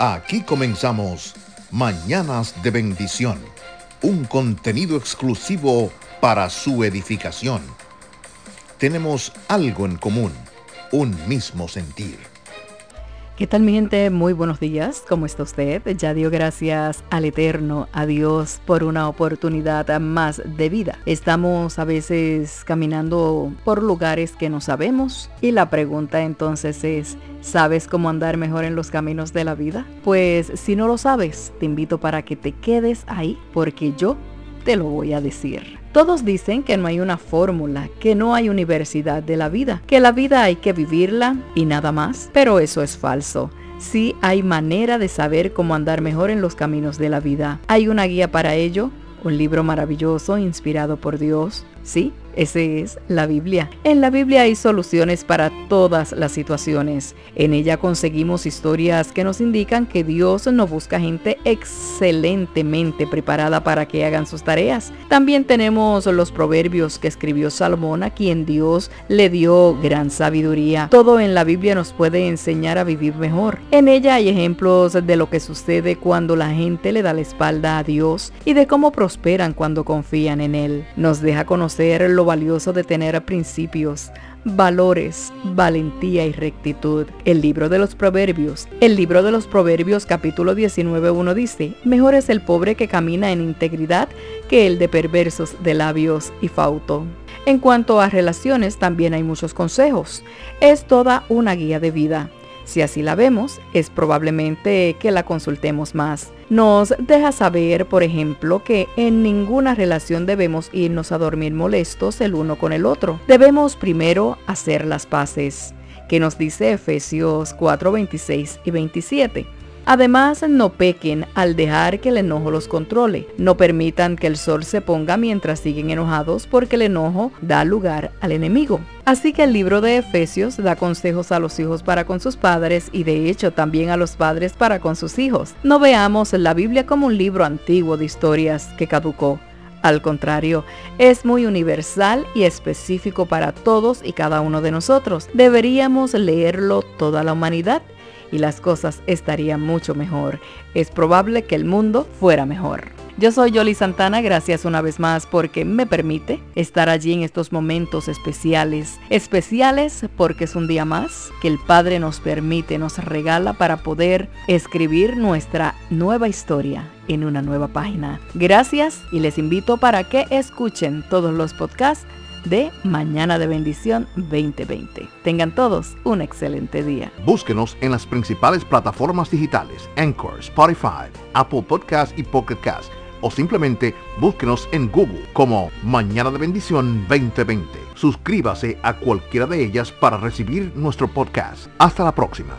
Aquí comenzamos Mañanas de Bendición, un contenido exclusivo para su edificación. Tenemos algo en común, un mismo sentir. ¿Qué tal mi gente? Muy buenos días. ¿Cómo está usted? Ya dio gracias al Eterno, a Dios, por una oportunidad más de vida. Estamos a veces caminando por lugares que no sabemos y la pregunta entonces es, ¿sabes cómo andar mejor en los caminos de la vida? Pues si no lo sabes, te invito para que te quedes ahí porque yo te lo voy a decir. Todos dicen que no hay una fórmula, que no hay universidad de la vida, que la vida hay que vivirla y nada más, pero eso es falso. Sí hay manera de saber cómo andar mejor en los caminos de la vida. Hay una guía para ello, un libro maravilloso inspirado por Dios. Sí, ese es la Biblia. En la Biblia hay soluciones para todas las situaciones. En ella conseguimos historias que nos indican que Dios no busca gente excelentemente preparada para que hagan sus tareas. También tenemos los proverbios que escribió Salomón, a quien Dios le dio gran sabiduría. Todo en la Biblia nos puede enseñar a vivir mejor. En ella hay ejemplos de lo que sucede cuando la gente le da la espalda a Dios y de cómo prosperan cuando confían en Él. Nos deja conocer lo valioso de tener principios, valores, valentía y rectitud. El libro de los Proverbios. El libro de los Proverbios capítulo 19 1 dice, Mejor es el pobre que camina en integridad que el de perversos de labios y fauto. En cuanto a relaciones, también hay muchos consejos. Es toda una guía de vida. Si así la vemos, es probablemente que la consultemos más. Nos deja saber, por ejemplo, que en ninguna relación debemos irnos a dormir molestos el uno con el otro. Debemos primero hacer las paces, que nos dice Efesios 4, 26 y 27. Además, no pequen al dejar que el enojo los controle. No permitan que el sol se ponga mientras siguen enojados porque el enojo da lugar al enemigo. Así que el libro de Efesios da consejos a los hijos para con sus padres y de hecho también a los padres para con sus hijos. No veamos la Biblia como un libro antiguo de historias que caducó. Al contrario, es muy universal y específico para todos y cada uno de nosotros. Deberíamos leerlo toda la humanidad y las cosas estarían mucho mejor. Es probable que el mundo fuera mejor. Yo soy Yoli Santana, gracias una vez más porque me permite estar allí en estos momentos especiales. Especiales porque es un día más que el Padre nos permite, nos regala para poder escribir nuestra nueva historia en una nueva página. Gracias y les invito para que escuchen todos los podcasts de Mañana de Bendición 2020. Tengan todos un excelente día. Búsquenos en las principales plataformas digitales, Anchor, Spotify, Apple Podcast y Pocket Cast, o simplemente búsquenos en Google como Mañana de Bendición 2020. Suscríbase a cualquiera de ellas para recibir nuestro podcast. Hasta la próxima.